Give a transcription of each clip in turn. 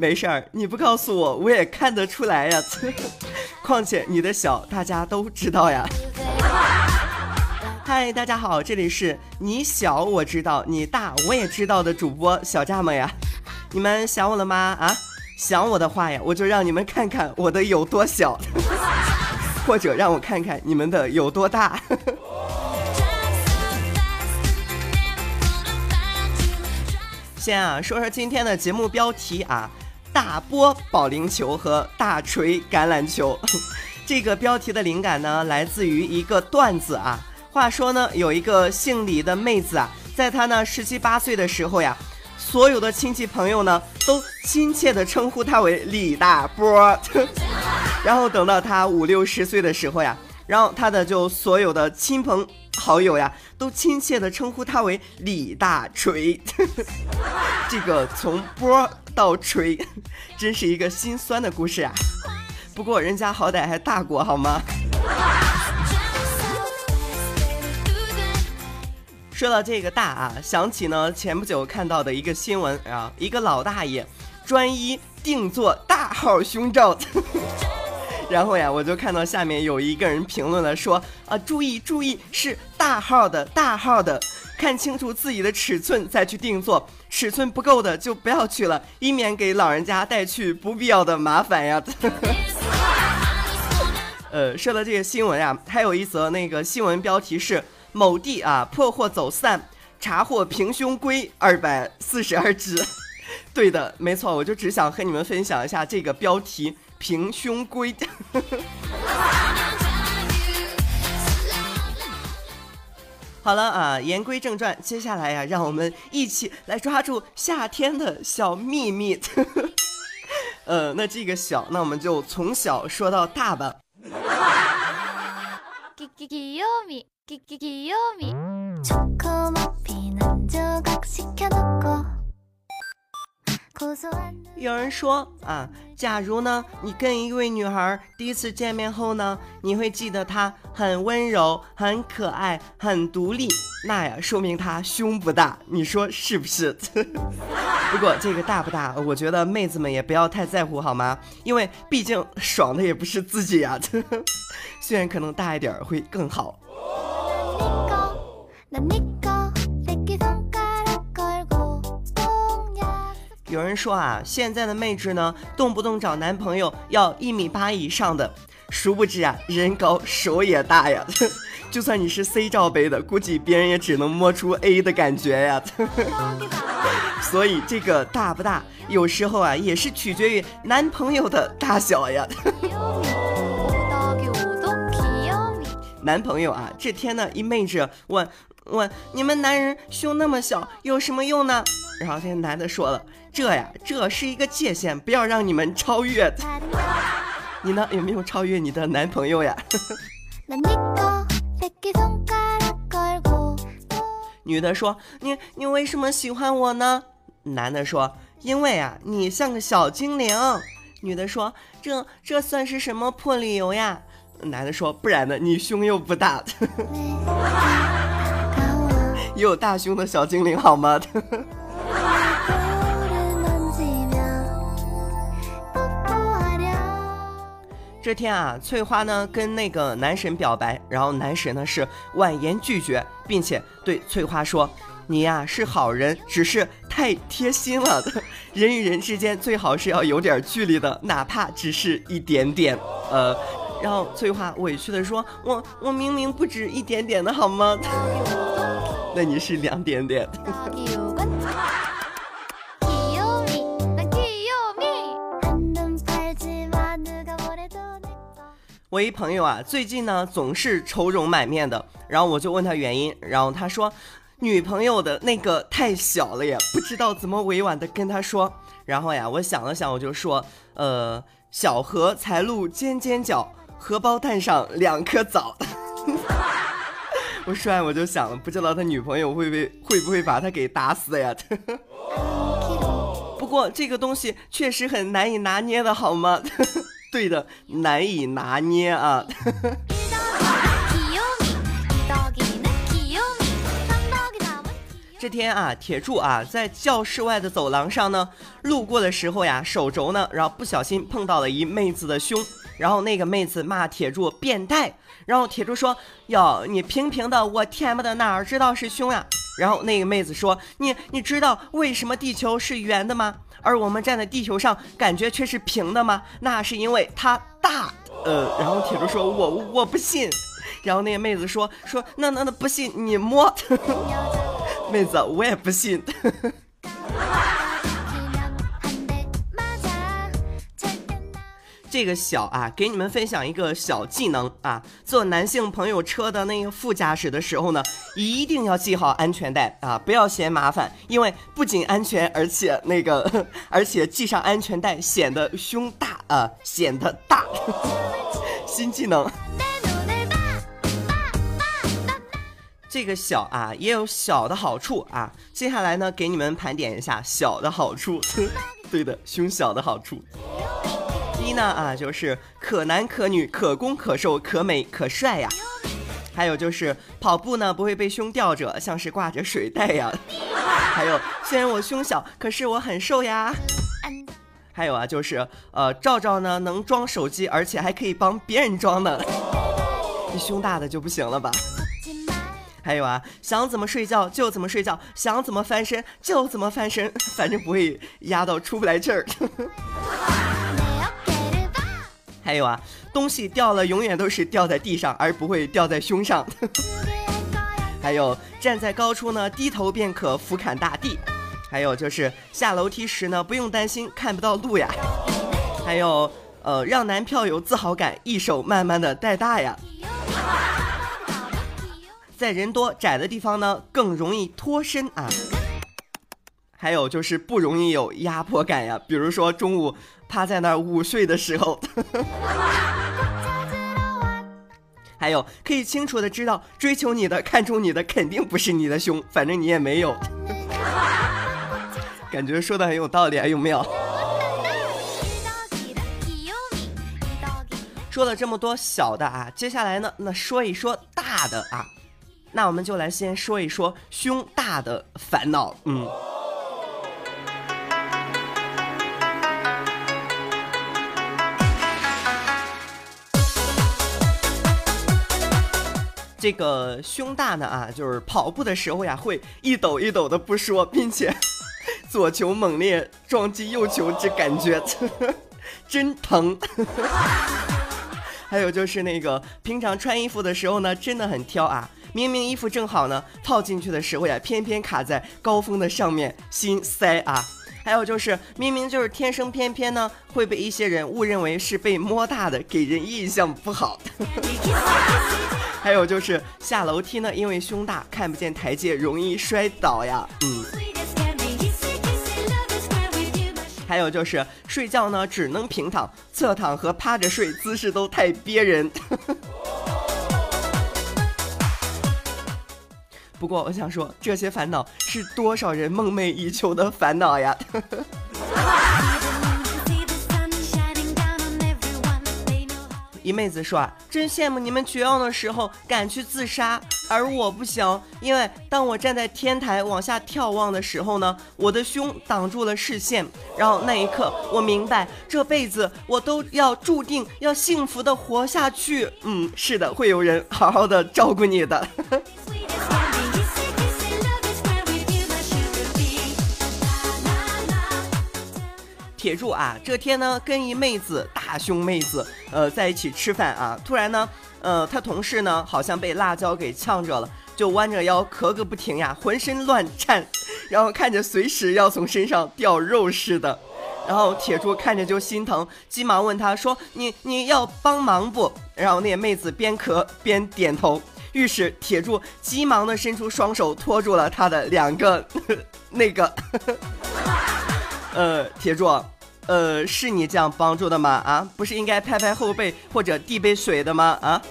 没事儿，你不告诉我，我也看得出来呀。况且你的小，大家都知道呀。嗨，大家好，这里是你小我知道，你大我也知道的主播小蚱蜢呀。你们想我了吗？啊，想我的话呀，我就让你们看看我的有多小，或者让我看看你们的有多大。先啊，说说今天的节目标题啊。大波保龄球和大锤橄榄球，这个标题的灵感呢，来自于一个段子啊。话说呢，有一个姓李的妹子啊，在她呢十七八岁的时候呀，所有的亲戚朋友呢，都亲切的称呼她为李大波。然后等到她五六十岁的时候呀，然后他的就所有的亲朋好友呀，都亲切的称呼他为李大锤。这个从波。到锤，真是一个心酸的故事啊！不过人家好歹还大过好吗？说到这个大啊，想起呢前不久看到的一个新闻啊，一个老大爷专一定做大号胸罩，然后呀，我就看到下面有一个人评论了说啊，注意注意，是大号的大号的。看清楚自己的尺寸再去定做，尺寸不够的就不要去了，以免给老人家带去不必要的麻烦呀。呃，说到这个新闻啊，还有一则那个新闻标题是某地啊破获走散，查获平胸龟二百四十二只。对的，没错，我就只想和你们分享一下这个标题平胸龟。好了啊，言归正传，接下来呀，让我们一起来抓住夏天的小秘密。呃，那这个小，那我们就从小说到大吧。有人说啊，假如呢，你跟一位女孩第一次见面后呢，你会记得她很温柔、很可爱、很独立，那呀，说明她胸不大，你说是不是？不过这个大不大，我觉得妹子们也不要太在乎好吗？因为毕竟爽的也不是自己呀，虽然可能大一点会更好。有人说啊，现在的妹纸呢，动不动找男朋友要一米八以上的，殊不知啊，人高手也大呀。就算你是 C 罩杯的，估计别人也只能摸出 A 的感觉呀。所以这个大不大，有时候啊，也是取决于男朋友的大小呀。男朋友啊，这天呢，一妹纸问问你们男人胸那么小有什么用呢？然后这个男的说了。这呀，这是一个界限，不要让你们超越。你呢，有没有超越你的男朋友呀？女的说：“你你为什么喜欢我呢？”男的说：“因为啊，你像个小精灵。”女的说：“这这算是什么破理由呀？”男的说：“不然呢，你胸又不大，也 有大胸的小精灵好吗？”这天啊，翠花呢跟那个男神表白，然后男神呢是婉言拒绝，并且对翠花说：“你呀是好人，只是太贴心了。人与人之间最好是要有点距离的，哪怕只是一点点。”呃，然后翠花委屈的说：“我我明明不止一点点的好吗？那你是两点点。”我一朋友啊，最近呢总是愁容满面的，然后我就问他原因，然后他说女朋友的那个太小了，也不知道怎么委婉的跟他说。然后呀，我想了想，我就说，呃，小荷才露尖尖角，荷包蛋上两颗枣。我说完我就想了，不知道他女朋友会不会会不会把他给打死呀？不过这个东西确实很难以拿捏的好吗？对的，难以拿捏啊。这天啊，铁柱啊，在教室外的走廊上呢，路过的时候呀，手肘呢，然后不小心碰到了一妹子的胸，然后那个妹子骂铁柱变态，然后铁柱说：“哟，你平平的，我天不的哪儿知道是胸呀？”然后那个妹子说：“你你知道为什么地球是圆的吗？而我们站在地球上感觉却是平的吗？那是因为它大。”呃，然后铁柱说：“我我不信。”然后那个妹子说：“说那那那不信你摸。”妹子，我也不信。这个小啊，给你们分享一个小技能啊，坐男性朋友车的那个副驾驶的时候呢，一定要系好安全带啊，不要嫌麻烦，因为不仅安全，而且那个，而且系上安全带显得胸大啊，显得大。新技能。这个小啊也有小的好处啊，接下来呢给你们盘点一下小的好处。对的，胸小的好处。呢啊就是可男可女，可攻可受，可美可帅呀。还有就是跑步呢不会被胸吊着，像是挂着水袋呀。还有虽然我胸小，可是我很瘦呀。还有啊就是呃照照呢能装手机，而且还可以帮别人装呢。你胸大的就不行了吧？还有啊，想怎么睡觉就怎么睡觉，想怎么翻身就怎么翻身，反正不会压到出不来气儿。还有啊，东西掉了永远都是掉在地上，而不会掉在胸上。还有站在高处呢，低头便可俯瞰大地。还有就是下楼梯时呢，不用担心看不到路呀。还有呃，让男票有自豪感，一手慢慢的带大呀。在人多窄的地方呢，更容易脱身啊。还有就是不容易有压迫感呀，比如说中午趴在那儿午睡的时候。还有可以清楚的知道，追求你的、看中你的肯定不是你的胸，反正你也没有。感觉说的很有道理啊，有没有？说了这么多小的啊，接下来呢，那说一说大的啊。那我们就来先说一说胸大的烦恼。嗯，这个胸大呢啊，就是跑步的时候呀，会一抖一抖的不说，并且 左球猛烈撞击右球这感觉，真疼。还有就是那个平常穿衣服的时候呢，真的很挑啊。明明衣服正好呢，套进去的时候呀，偏偏卡在高峰的上面，心塞啊！还有就是明明就是天生偏偏呢，会被一些人误认为是被摸大的，给人印象不好。还有就是下楼梯呢，因为胸大看不见台阶，容易摔倒呀。嗯。还有就是睡觉呢，只能平躺，侧躺和趴着睡姿势都太憋人。不过我想说，这些烦恼是多少人梦寐以求的烦恼呀！一妹子说啊，真羡慕你们绝望的时候敢去自杀，而我不行，因为当我站在天台往下眺望的时候呢，我的胸挡住了视线，然后那一刻我明白，这辈子我都要注定要幸福的活下去。嗯，是的，会有人好好的照顾你的。呵 呵铁柱啊，这天呢跟一妹子大胸妹子呃在一起吃饭啊，突然呢，呃他同事呢好像被辣椒给呛着了，就弯着腰咳个不停呀，浑身乱颤，然后看着随时要从身上掉肉似的，然后铁柱看着就心疼，急忙问他说：“你你要帮忙不？”然后那妹子边咳边点头，于是铁柱急忙的伸出双手托住了他的两个 那个。呃，铁柱，呃，是你这样帮助的吗？啊，不是应该拍拍后背或者递杯水的吗？啊？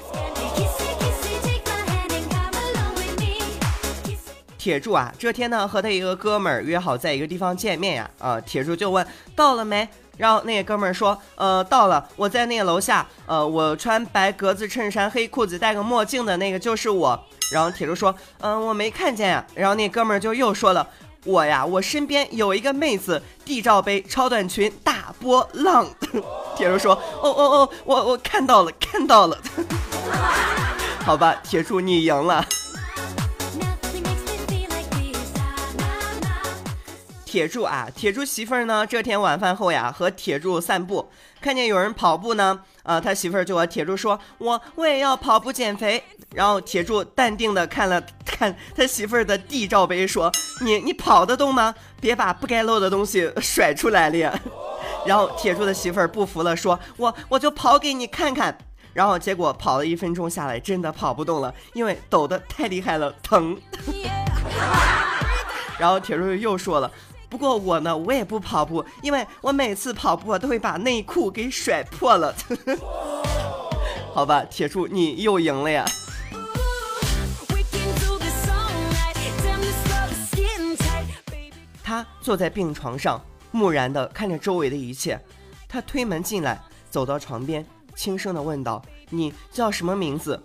铁柱啊，这天呢和他一个哥们儿约好在一个地方见面呀。啊，铁柱就问到了没？然后那个哥们儿说，呃，到了，我在那个楼下。呃，我穿白格子衬衫、黑裤子、戴个墨镜的那个就是我。然后铁柱说，嗯，我没看见呀。然后那哥们儿就又说了，我呀，我身边有一个妹子，D 罩杯、超短裙、大波浪。铁柱说，哦哦哦，我我看到了，看到了。好吧，铁柱你赢了。铁柱啊，铁柱媳妇儿呢？这天晚饭后呀，和铁柱散步，看见有人跑步呢，啊，他媳妇儿就和铁柱说：“我我也要跑步减肥。”然后铁柱淡定的看了 看他媳妇儿的 D 罩杯，说：“你你跑得动吗？别把不该露的东西甩出来了。”然后铁柱的媳妇儿不服了，说：“我我就跑给你看看。”然后结果跑了一分钟下来，真的跑不动了，因为抖得太厉害了，疼。然后铁柱又说了。不过我呢，我也不跑步，因为我每次跑步都会把内裤给甩破了。好吧，铁柱，你又赢了呀。他坐在病床上，木然的看着周围的一切。他推门进来，走到床边，轻声的问道：“你叫什么名字？”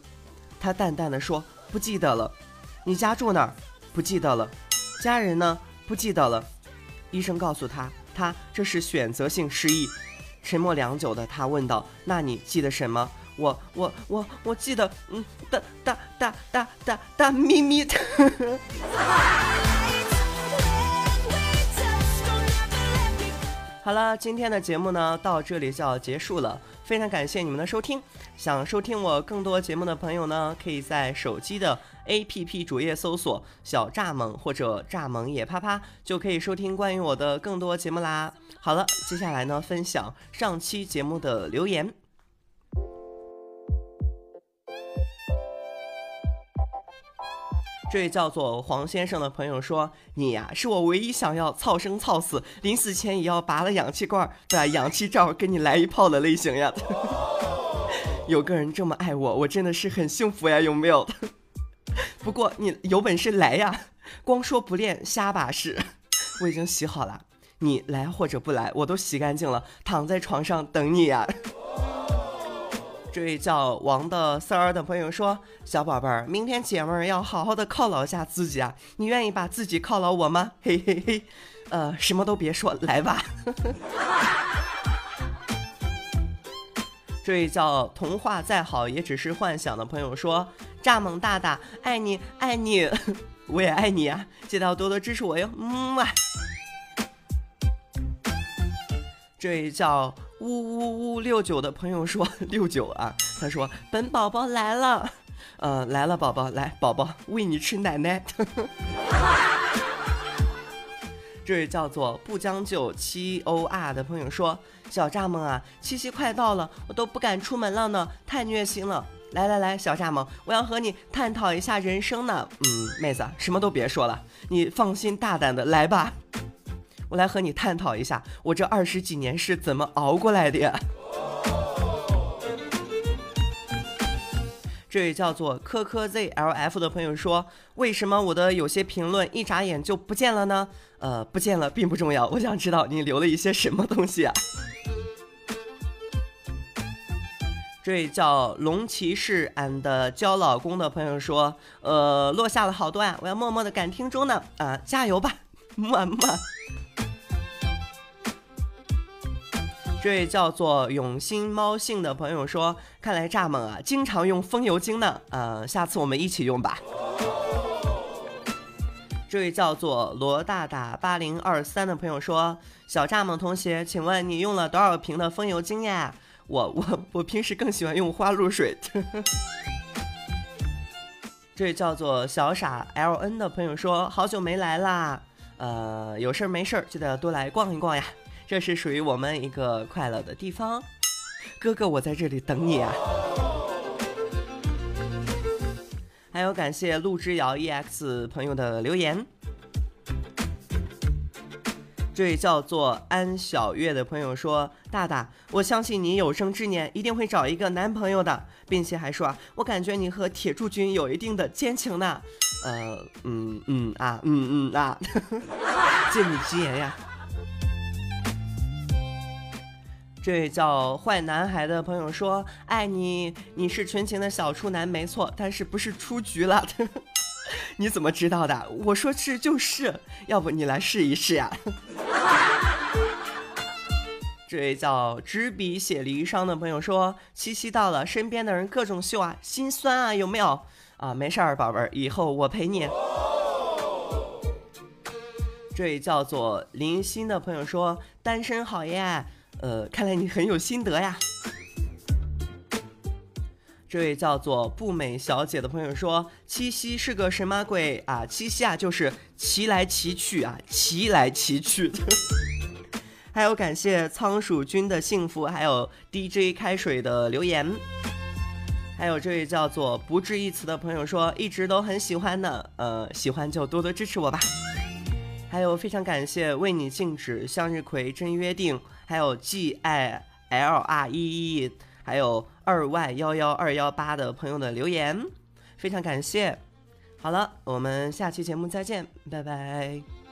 他淡淡的说：“不记得了。”“你家住哪儿？”“不记得了。”“家人呢？”“不记得了。”医生告诉他，他这是选择性失忆。沉默良久的他问道：“那你记得什么？”“我我我我记得，嗯，大大大大大大咪咪。”好了，今天的节目呢，到这里就要结束了。非常感谢你们的收听。想收听我更多节目的朋友呢，可以在手机的 APP 主页搜索“小蚱蜢”或者“蚱蜢也啪啪”，就可以收听关于我的更多节目啦。好了，接下来呢，分享上期节目的留言。这位叫做黄先生的朋友说：“你呀，是我唯一想要操生操死，临死前也要拔了氧气罐，把氧气罩给你来一炮的类型呀。有个人这么爱我，我真的是很幸福呀，有没有？不过你有本事来呀，光说不练瞎把式。我已经洗好了，你来或者不来，我都洗干净了，躺在床上等你呀。”这位叫王的三儿的朋友说：“小宝贝儿，明天姐们儿要好好的犒劳一下自己啊，你愿意把自己犒劳我吗？嘿嘿嘿，呃，什么都别说，来吧。”这位叫童话再好也只是幻想的朋友说：“蚱蜢大大爱你爱你，我也爱你啊，记得要多多支持我哟，嗯嘛。”这位叫。呜呜呜！六九的朋友说 六九啊，他说本宝宝来了，呃来了，宝宝来，宝宝喂你吃奶奶。这位叫做不将就七 O R 的朋友说小蚱蜢啊，七夕快到了，我都不敢出门了呢，太虐心了。来来来，小蚱蜢，我要和你探讨一下人生呢。嗯，妹子什么都别说了，你放心大胆的来吧。我来和你探讨一下，我这二十几年是怎么熬过来的呀？这位叫做科科 ZLF 的朋友说：“为什么我的有些评论一眨眼就不见了呢？”呃，不见了并不重要，我想知道你留了一些什么东西啊？这位叫龙骑士 and 交老公的朋友说：“呃，落下了好多呀，我要默默的赶听中呢。啊，加油吧，么么。”这位叫做永兴猫性的朋友说：“看来蚱蜢啊，经常用风油精呢。呃，下次我们一起用吧。”这位叫做罗大大八零二三的朋友说：“小蚱蜢同学，请问你用了多少瓶的风油精呀？我我我平时更喜欢用花露水。”这位叫做小傻 L N 的朋友说：“好久没来啦，呃，有事儿没事儿记得多来逛一逛呀。”这是属于我们一个快乐的地方，哥哥，我在这里等你啊！还有感谢陆之遥 EX 朋友的留言。这位叫做安小月的朋友说：“大大，我相信你有生之年一定会找一个男朋友的，并且还说啊，我感觉你和铁柱君有一定的奸情呢。呃，嗯嗯啊，嗯嗯啊，借你吉言呀。”这位叫坏男孩的朋友说：“爱你，你是纯情的小处男，没错，但是不是出局了。”你怎么知道的？我说是就是，要不你来试一试呀？这位叫执笔写离殇的朋友说：“七夕到了，身边的人各种秀啊，心酸啊，有没有？啊，没事儿，宝贝儿，以后我陪你。”这位叫做林欣的朋友说：“单身好耶，呃，看来你很有心得呀。”这位叫做不美小姐的朋友说：“七夕是个神马鬼啊？七夕啊，就是骑来骑去啊，骑来骑去。”还有感谢仓鼠君的幸福，还有 DJ 开水的留言，还有这位叫做不置一词的朋友说：“一直都很喜欢的，呃，喜欢就多多支持我吧。”还有非常感谢为你静止向日葵真约定，还有 G I L R E E。还有二 Y 幺幺二幺八的朋友的留言，非常感谢。好了，我们下期节目再见，拜拜。